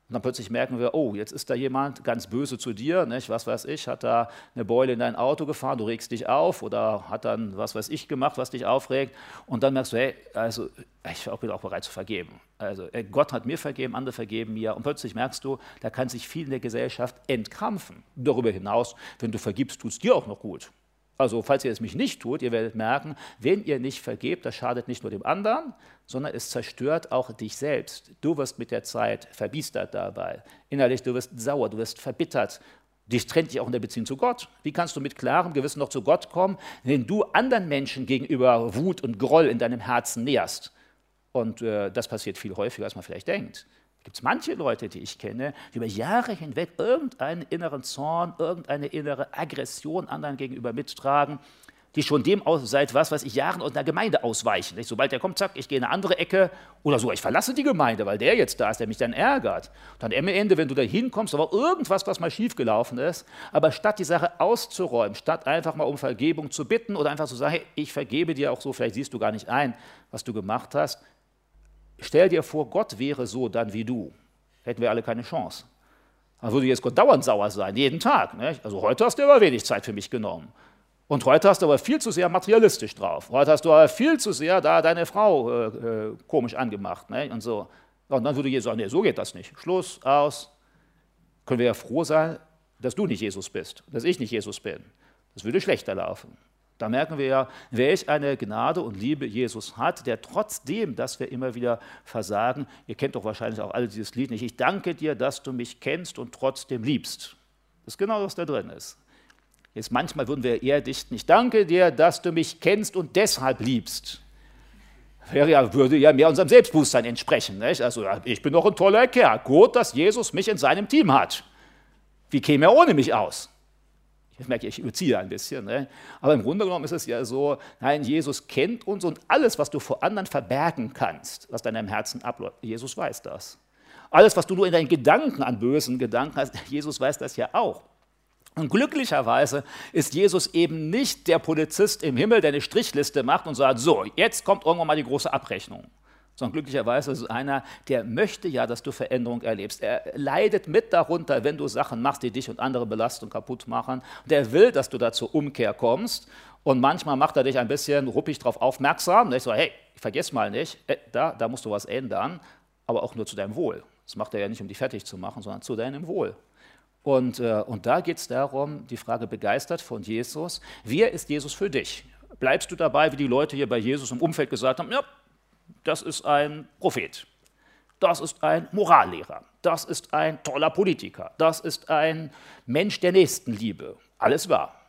Und dann plötzlich merken wir, oh, jetzt ist da jemand ganz böse zu dir, nicht? was weiß ich, hat da eine Beule in dein Auto gefahren, du regst dich auf oder hat dann was weiß ich gemacht, was dich aufregt. Und dann merkst du, hey, also ich bin auch bereit zu vergeben. Also Gott hat mir vergeben, andere vergeben mir. Und plötzlich merkst du, da kann sich viel in der Gesellschaft entkrampfen. Darüber hinaus, wenn du vergibst, tut es dir auch noch gut. Also falls ihr es mich nicht tut, ihr werdet merken, wenn ihr nicht vergebt, das schadet nicht nur dem anderen, sondern es zerstört auch dich selbst. Du wirst mit der Zeit verbiestert dabei. Innerlich, du wirst sauer, du wirst verbittert. Dich trennt dich auch in der Beziehung zu Gott. Wie kannst du mit klarem Gewissen noch zu Gott kommen, wenn du anderen Menschen gegenüber Wut und Groll in deinem Herzen näherst? Und äh, das passiert viel häufiger, als man vielleicht denkt gibt es manche Leute, die ich kenne, die über Jahre hinweg irgendeinen inneren Zorn, irgendeine innere Aggression anderen gegenüber mittragen, die schon dem seit was weiß ich Jahren aus einer Gemeinde ausweichen. Sobald der kommt, zack, ich gehe in eine andere Ecke oder so, ich verlasse die Gemeinde, weil der jetzt da ist, der mich dann ärgert. Dann am Ende, wenn du da hinkommst, war irgendwas, was mal schiefgelaufen ist, aber statt die Sache auszuräumen, statt einfach mal um Vergebung zu bitten oder einfach zu sagen, hey, ich vergebe dir auch so, vielleicht siehst du gar nicht ein, was du gemacht hast, Stell dir vor, Gott wäre so dann wie du. Hätten wir alle keine Chance. Dann würde jetzt Gott dauernd sauer sein, jeden Tag. Ne? Also heute hast du aber wenig Zeit für mich genommen. Und heute hast du aber viel zu sehr materialistisch drauf. Heute hast du aber viel zu sehr da deine Frau äh, äh, komisch angemacht. Ne? Und, so. und dann würde Jesus sagen, nee, so geht das nicht. Schluss, aus. Können wir ja froh sein, dass du nicht Jesus bist, dass ich nicht Jesus bin. Das würde schlechter laufen. Da merken wir ja, welch eine Gnade und Liebe Jesus hat, der trotzdem, dass wir immer wieder versagen, ihr kennt doch wahrscheinlich auch alle dieses Lied nicht, ich danke dir, dass du mich kennst und trotzdem liebst. Das ist genau, was da drin ist. Jetzt manchmal würden wir eher dichten, ich danke dir, dass du mich kennst und deshalb liebst. Wäre ja, würde ja mehr unserem Selbstbewusstsein entsprechen. Nicht? Also ich bin doch ein toller Kerl. Gut, dass Jesus mich in seinem Team hat. Wie käme er ohne mich aus? Ich merke, ich überziehe ein bisschen. Ne? Aber im Grunde genommen ist es ja so, nein, Jesus kennt uns und alles, was du vor anderen verbergen kannst, was deinem Herzen abläuft, Jesus weiß das. Alles, was du nur in deinen Gedanken an bösen Gedanken hast, Jesus weiß das ja auch. Und glücklicherweise ist Jesus eben nicht der Polizist im Himmel, der eine Strichliste macht und sagt, so, jetzt kommt irgendwann mal die große Abrechnung sondern glücklicherweise ist es einer, der möchte ja, dass du Veränderung erlebst. Er leidet mit darunter, wenn du Sachen machst, die dich und andere belasten und kaputt machen. Und er will, dass du da zur Umkehr kommst. Und manchmal macht er dich ein bisschen ruppig darauf aufmerksam. Und ich so, hey, vergiss mal nicht, äh, da, da musst du was ändern. aber auch nur zu deinem Wohl. Das macht er ja nicht, um dich fertig zu machen, sondern zu deinem Wohl. Und, äh, und da geht es darum, die Frage begeistert von Jesus, wer ist Jesus für dich? Bleibst du dabei, wie die Leute hier bei Jesus im Umfeld gesagt haben, ja, das ist ein Prophet, das ist ein Morallehrer, das ist ein toller Politiker, das ist ein Mensch der Nächstenliebe. Alles wahr.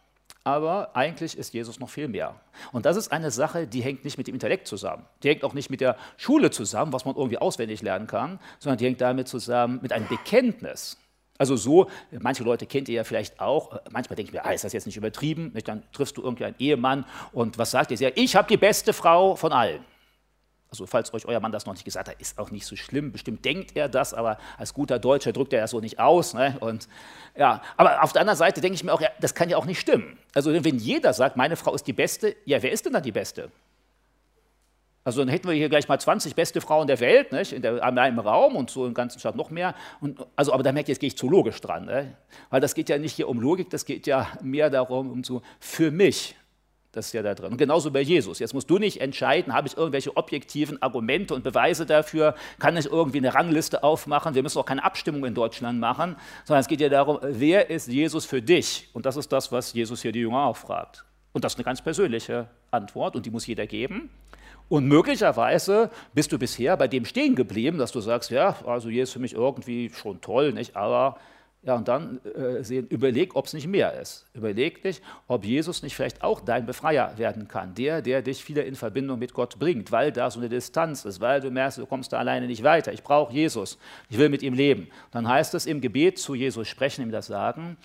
Aber eigentlich ist Jesus noch viel mehr. Und das ist eine Sache, die hängt nicht mit dem Intellekt zusammen. Die hängt auch nicht mit der Schule zusammen, was man irgendwie auswendig lernen kann, sondern die hängt damit zusammen mit einem Bekenntnis. Also so, manche Leute kennt ihr ja vielleicht auch, manchmal denke ich mir, ah, ist das jetzt nicht übertrieben? Dann triffst du irgendwie einen Ehemann und was sagt er? Ich habe die beste Frau von allen. Also falls euch euer Mann das noch nicht gesagt hat, ist auch nicht so schlimm. Bestimmt denkt er das, aber als guter Deutscher drückt er das so nicht aus. Ne? Und, ja, aber auf der anderen Seite denke ich mir auch, ja, das kann ja auch nicht stimmen. Also wenn jeder sagt, meine Frau ist die Beste, ja, wer ist denn dann die Beste? Also dann hätten wir hier gleich mal 20 beste Frauen der Welt, nicht? in einem Raum und so im ganzen Stadt noch mehr. Und, also, aber da merkt ihr, jetzt gehe ich zu logisch dran. Ne? Weil das geht ja nicht hier um Logik, das geht ja mehr darum, um so für mich das ist ja da drin. Und genauso bei Jesus. Jetzt musst du nicht entscheiden, habe ich irgendwelche objektiven Argumente und Beweise dafür, kann ich irgendwie eine Rangliste aufmachen. Wir müssen auch keine Abstimmung in Deutschland machen, sondern es geht ja darum, wer ist Jesus für dich? Und das ist das, was Jesus hier die Jünger auch fragt. Und das ist eine ganz persönliche Antwort und die muss jeder geben. Und möglicherweise bist du bisher bei dem stehen geblieben, dass du sagst, ja, also Jesus ist für mich irgendwie schon toll, nicht? aber ja, und dann äh, sehen, überleg, ob es nicht mehr ist. Überleg dich, ob Jesus nicht vielleicht auch dein Befreier werden kann. Der, der dich wieder in Verbindung mit Gott bringt, weil da so eine Distanz ist, weil du merkst, du kommst da alleine nicht weiter. Ich brauche Jesus. Ich will mit ihm leben. Dann heißt es im Gebet zu Jesus sprechen, ihm das sagen.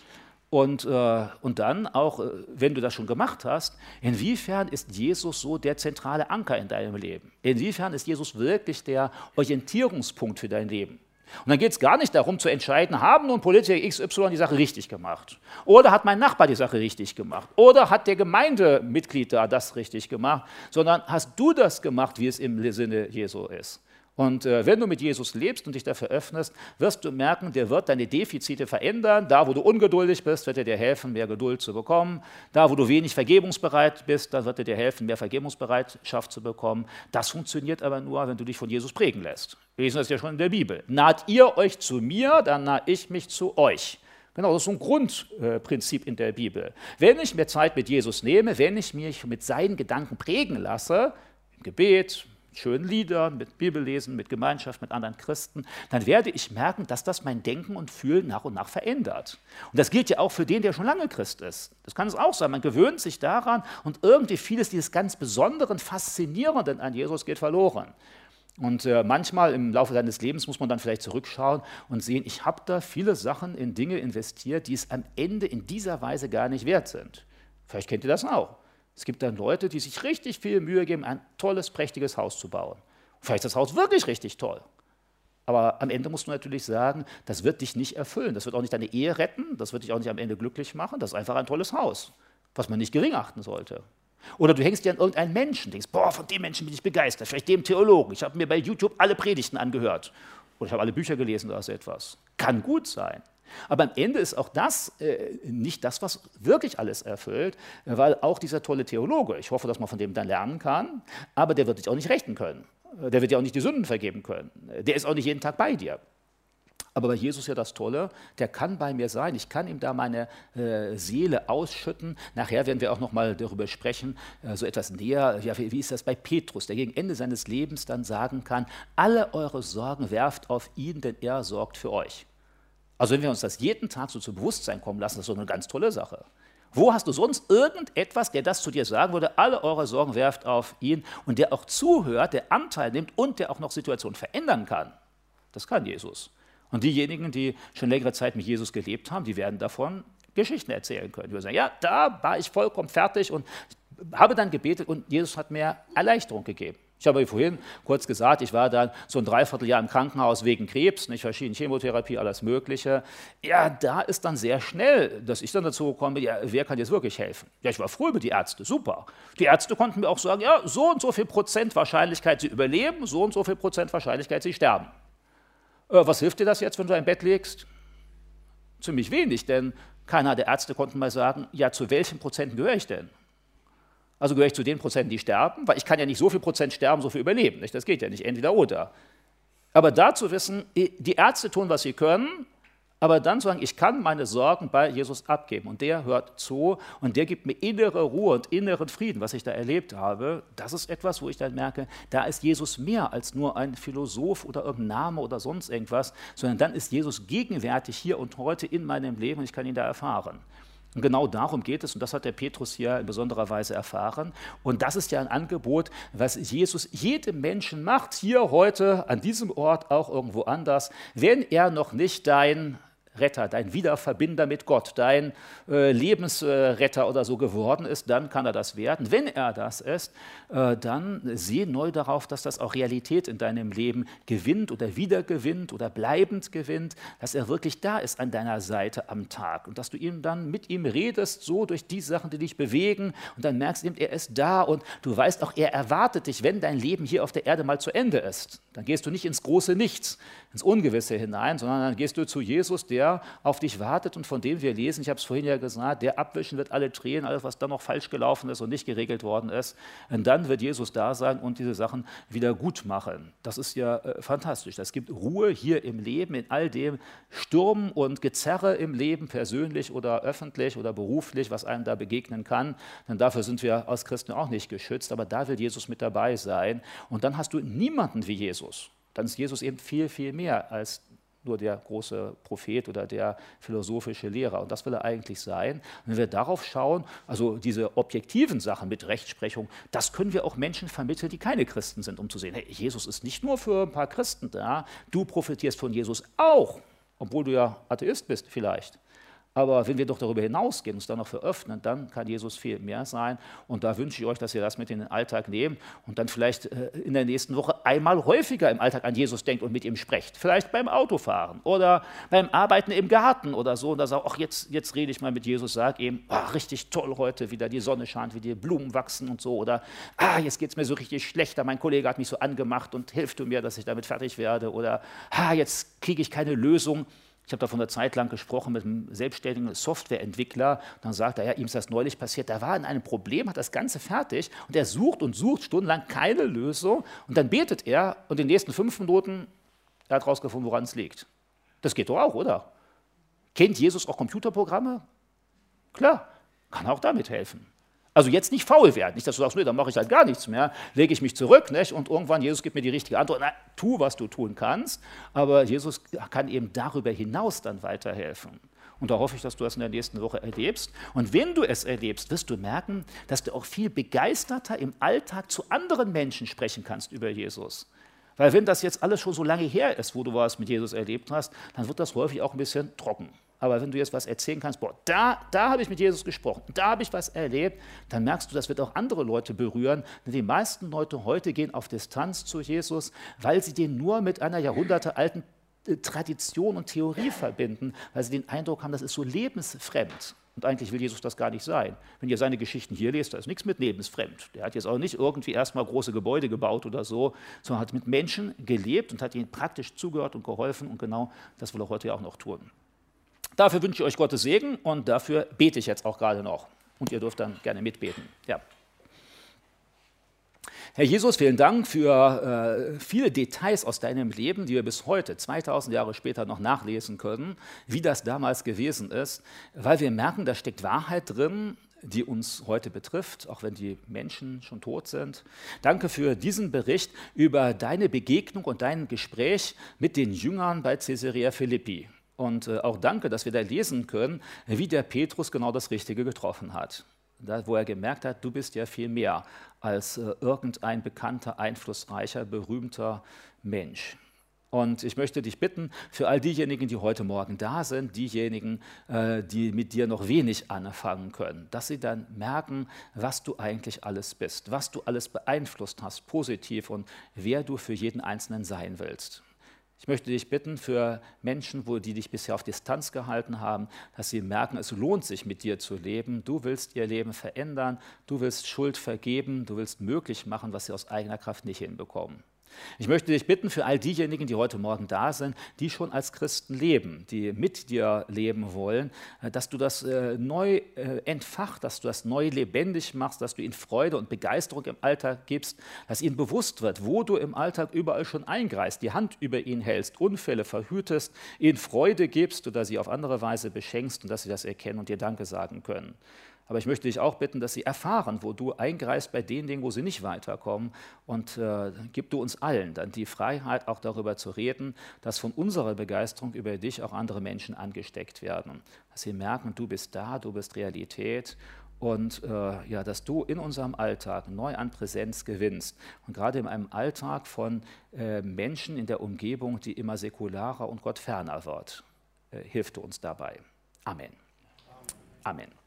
Und, äh, und dann auch, äh, wenn du das schon gemacht hast, inwiefern ist Jesus so der zentrale Anker in deinem Leben? Inwiefern ist Jesus wirklich der Orientierungspunkt für dein Leben? Und dann geht es gar nicht darum zu entscheiden, haben nun Politiker XY die Sache richtig gemacht? Oder hat mein Nachbar die Sache richtig gemacht? Oder hat der Gemeindemitglied da das richtig gemacht? Sondern hast du das gemacht, wie es im Sinne Jesu ist? Und äh, wenn du mit Jesus lebst und dich dafür öffnest, wirst du merken, der wird deine Defizite verändern. Da, wo du ungeduldig bist, wird er dir helfen, mehr Geduld zu bekommen. Da, wo du wenig vergebungsbereit bist, da wird er dir helfen, mehr Vergebungsbereitschaft zu bekommen. Das funktioniert aber nur, wenn du dich von Jesus prägen lässt. Wir lesen das ja schon in der Bibel. Naht ihr euch zu mir, dann nahe ich mich zu euch. Genau, das ist so ein Grundprinzip in der Bibel. Wenn ich mir Zeit mit Jesus nehme, wenn ich mich mit seinen Gedanken prägen lasse, im Gebet, schönen Liedern, mit Bibellesen, mit Gemeinschaft, mit anderen Christen, dann werde ich merken, dass das mein Denken und Fühlen nach und nach verändert. Und das gilt ja auch für den, der schon lange Christ ist. Das kann es auch sein. Man gewöhnt sich daran und irgendwie vieles dieses ganz Besonderen, Faszinierenden an Jesus geht verloren. Und äh, manchmal im Laufe seines Lebens muss man dann vielleicht zurückschauen und sehen, ich habe da viele Sachen in Dinge investiert, die es am Ende in dieser Weise gar nicht wert sind. Vielleicht kennt ihr das auch. Es gibt dann Leute, die sich richtig viel Mühe geben, ein tolles, prächtiges Haus zu bauen. Vielleicht ist das Haus wirklich richtig toll. Aber am Ende musst du natürlich sagen, das wird dich nicht erfüllen. Das wird auch nicht deine Ehe retten. Das wird dich auch nicht am Ende glücklich machen. Das ist einfach ein tolles Haus, was man nicht gering achten sollte. Oder du hängst dir an irgendeinen Menschen, denkst, boah, von dem Menschen bin ich begeistert, vielleicht dem Theologen. Ich habe mir bei YouTube alle Predigten angehört. Oder ich habe alle Bücher gelesen oder so etwas. Kann gut sein. Aber am Ende ist auch das äh, nicht das, was wirklich alles erfüllt, weil auch dieser tolle Theologe, ich hoffe, dass man von dem dann lernen kann, aber der wird dich auch nicht rechten können. Der wird dir auch nicht die Sünden vergeben können. Der ist auch nicht jeden Tag bei dir. Aber bei Jesus ja das Tolle, der kann bei mir sein. Ich kann ihm da meine äh, Seele ausschütten. Nachher werden wir auch noch mal darüber sprechen, äh, so etwas näher. Ja, wie, wie, ist das bei Petrus, der gegen Ende seines Lebens dann sagen kann: Alle eure Sorgen werft auf ihn, denn er sorgt für euch. Also wenn wir uns das jeden Tag so zu Bewusstsein kommen lassen, das ist so eine ganz tolle Sache. Wo hast du sonst irgendetwas, der das zu dir sagen würde, alle eure Sorgen werft auf ihn und der auch zuhört, der Anteil nimmt und der auch noch Situationen verändern kann? Das kann Jesus. Und diejenigen, die schon längere Zeit mit Jesus gelebt haben, die werden davon Geschichten erzählen können. Die werden sagen, ja, da war ich vollkommen fertig und habe dann gebetet und Jesus hat mir Erleichterung gegeben. Ich habe vorhin kurz gesagt, ich war dann so ein Dreivierteljahr im Krankenhaus wegen Krebs, nicht verschiedene Chemotherapie, alles Mögliche. Ja, da ist dann sehr schnell, dass ich dann dazu gekommen bin, ja, wer kann jetzt wirklich helfen? Ja, ich war froh über die Ärzte, super. Die Ärzte konnten mir auch sagen, ja, so und so viel Prozent Wahrscheinlichkeit, sie überleben, so und so viel Prozent Wahrscheinlichkeit, sie sterben. Äh, was hilft dir das jetzt, wenn du ein Bett legst? Ziemlich wenig, denn keiner der Ärzte konnte mal sagen, ja, zu welchen Prozenten gehöre ich denn? Also gehöre ich zu den Prozenten, die sterben, weil ich kann ja nicht so viel Prozent sterben, so viel überleben. Nicht? Das geht ja nicht, entweder oder. Aber dazu wissen, die Ärzte tun, was sie können, aber dann zu sagen, ich kann meine Sorgen bei Jesus abgeben und der hört zu und der gibt mir innere Ruhe und inneren Frieden, was ich da erlebt habe, das ist etwas, wo ich dann merke, da ist Jesus mehr als nur ein Philosoph oder irgendein Name oder sonst irgendwas, sondern dann ist Jesus gegenwärtig hier und heute in meinem Leben und ich kann ihn da erfahren. Und genau darum geht es und das hat der Petrus hier in besonderer Weise erfahren. Und das ist ja ein Angebot, was Jesus jedem Menschen macht, hier heute an diesem Ort, auch irgendwo anders, wenn er noch nicht dein Retter, dein Wiederverbinder mit Gott, dein äh, Lebensretter oder so geworden ist, dann kann er das werden. Wenn er das ist, äh, dann sieh neu darauf, dass das auch Realität in deinem Leben gewinnt oder wiedergewinnt oder bleibend gewinnt, dass er wirklich da ist an deiner Seite am Tag und dass du ihm dann mit ihm redest, so durch die Sachen, die dich bewegen und dann merkst du, er ist da und du weißt auch, er erwartet dich, wenn dein Leben hier auf der Erde mal zu Ende ist. Dann gehst du nicht ins große Nichts, ins Ungewisse hinein, sondern dann gehst du zu Jesus, der der auf dich wartet und von dem wir lesen, ich habe es vorhin ja gesagt, der abwischen wird alle Tränen, alles, was da noch falsch gelaufen ist und nicht geregelt worden ist. Und dann wird Jesus da sein und diese Sachen wieder gut machen. Das ist ja äh, fantastisch. Das gibt Ruhe hier im Leben, in all dem Sturm und Gezerre im Leben, persönlich oder öffentlich oder beruflich, was einem da begegnen kann. Denn dafür sind wir als Christen auch nicht geschützt, aber da will Jesus mit dabei sein. Und dann hast du niemanden wie Jesus. Dann ist Jesus eben viel, viel mehr als nur der große Prophet oder der philosophische Lehrer. Und das will er eigentlich sein. Und wenn wir darauf schauen, also diese objektiven Sachen mit Rechtsprechung, das können wir auch Menschen vermitteln, die keine Christen sind, um zu sehen, hey, Jesus ist nicht nur für ein paar Christen da, du profitierst von Jesus auch, obwohl du ja Atheist bist vielleicht. Aber wenn wir doch darüber hinausgehen, uns dann noch veröffnen, dann kann Jesus viel mehr sein. Und da wünsche ich euch, dass ihr das mit in den Alltag nehmt und dann vielleicht äh, in der nächsten Woche einmal häufiger im Alltag an Jesus denkt und mit ihm sprecht. Vielleicht beim Autofahren oder beim Arbeiten im Garten oder so. Und da sagt, ach, jetzt, jetzt rede ich mal mit Jesus, sag ihm, ach, richtig toll heute, wieder die Sonne scheint, wie die Blumen wachsen und so. Oder, ah, jetzt geht es mir so richtig schlechter, mein Kollege hat mich so angemacht und hilft du mir, dass ich damit fertig werde. Oder, ah, jetzt kriege ich keine Lösung ich habe da von einer Zeit lang gesprochen mit einem selbstständigen Softwareentwickler. Dann sagt er, ja, ihm ist das neulich passiert. Der war in einem Problem, hat das Ganze fertig und er sucht und sucht stundenlang keine Lösung. Und dann betet er und in den nächsten fünf Minuten, er hat herausgefunden, woran es liegt. Das geht doch auch, oder? Kennt Jesus auch Computerprogramme? Klar, kann auch damit helfen. Also jetzt nicht faul werden, nicht, dass du sagst, nee, dann mache ich halt gar nichts mehr, lege ich mich zurück nicht? und irgendwann, Jesus gibt mir die richtige Antwort, na, tu, was du tun kannst, aber Jesus kann eben darüber hinaus dann weiterhelfen. Und da hoffe ich, dass du das in der nächsten Woche erlebst. Und wenn du es erlebst, wirst du merken, dass du auch viel begeisterter im Alltag zu anderen Menschen sprechen kannst über Jesus. Weil wenn das jetzt alles schon so lange her ist, wo du was mit Jesus erlebt hast, dann wird das häufig auch ein bisschen trocken. Aber wenn du jetzt was erzählen kannst, boah, da, da habe ich mit Jesus gesprochen, da habe ich was erlebt, dann merkst du, das wird auch andere Leute berühren. Denn die meisten Leute heute gehen auf Distanz zu Jesus, weil sie den nur mit einer jahrhundertealten äh, Tradition und Theorie verbinden, weil sie den Eindruck haben, das ist so lebensfremd. Und eigentlich will Jesus das gar nicht sein. Wenn ihr seine Geschichten hier lest, da ist nichts mit lebensfremd. Der hat jetzt auch nicht irgendwie erstmal große Gebäude gebaut oder so, sondern hat mit Menschen gelebt und hat ihnen praktisch zugehört und geholfen. Und genau das will er heute auch noch tun. Dafür wünsche ich euch Gottes Segen und dafür bete ich jetzt auch gerade noch. Und ihr dürft dann gerne mitbeten. Ja. Herr Jesus, vielen Dank für äh, viele Details aus deinem Leben, die wir bis heute, 2000 Jahre später, noch nachlesen können, wie das damals gewesen ist, weil wir merken, da steckt Wahrheit drin, die uns heute betrifft, auch wenn die Menschen schon tot sind. Danke für diesen Bericht über deine Begegnung und dein Gespräch mit den Jüngern bei Caesarea Philippi. Und äh, auch danke, dass wir da lesen können, wie der Petrus genau das Richtige getroffen hat. Da, wo er gemerkt hat, du bist ja viel mehr als äh, irgendein bekannter, einflussreicher, berühmter Mensch. Und ich möchte dich bitten, für all diejenigen, die heute Morgen da sind, diejenigen, äh, die mit dir noch wenig anfangen können, dass sie dann merken, was du eigentlich alles bist, was du alles beeinflusst hast, positiv und wer du für jeden Einzelnen sein willst. Ich möchte dich bitten für Menschen, wo die dich bisher auf Distanz gehalten haben, dass sie merken, es lohnt sich mit dir zu leben. Du willst ihr Leben verändern, du willst Schuld vergeben, du willst möglich machen, was sie aus eigener Kraft nicht hinbekommen. Ich möchte dich bitten, für all diejenigen, die heute Morgen da sind, die schon als Christen leben, die mit dir leben wollen, äh, dass du das äh, neu äh, entfacht, dass du das neu lebendig machst, dass du ihnen Freude und Begeisterung im Alltag gibst, dass ihnen bewusst wird, wo du im Alltag überall schon eingreist, die Hand über ihn hältst, Unfälle verhütest, ihnen Freude gibst oder sie auf andere Weise beschenkst und dass sie das erkennen und dir Danke sagen können. Aber ich möchte dich auch bitten, dass sie erfahren, wo du eingreifst bei den Dingen, wo sie nicht weiterkommen. Und äh, gib du uns allen dann die Freiheit, auch darüber zu reden, dass von unserer Begeisterung über dich auch andere Menschen angesteckt werden. Dass sie merken, du bist da, du bist Realität und äh, ja, dass du in unserem Alltag neu an Präsenz gewinnst. Und gerade in einem Alltag von äh, Menschen in der Umgebung, die immer säkularer und gottferner wird, äh, hilft du uns dabei. Amen. Amen.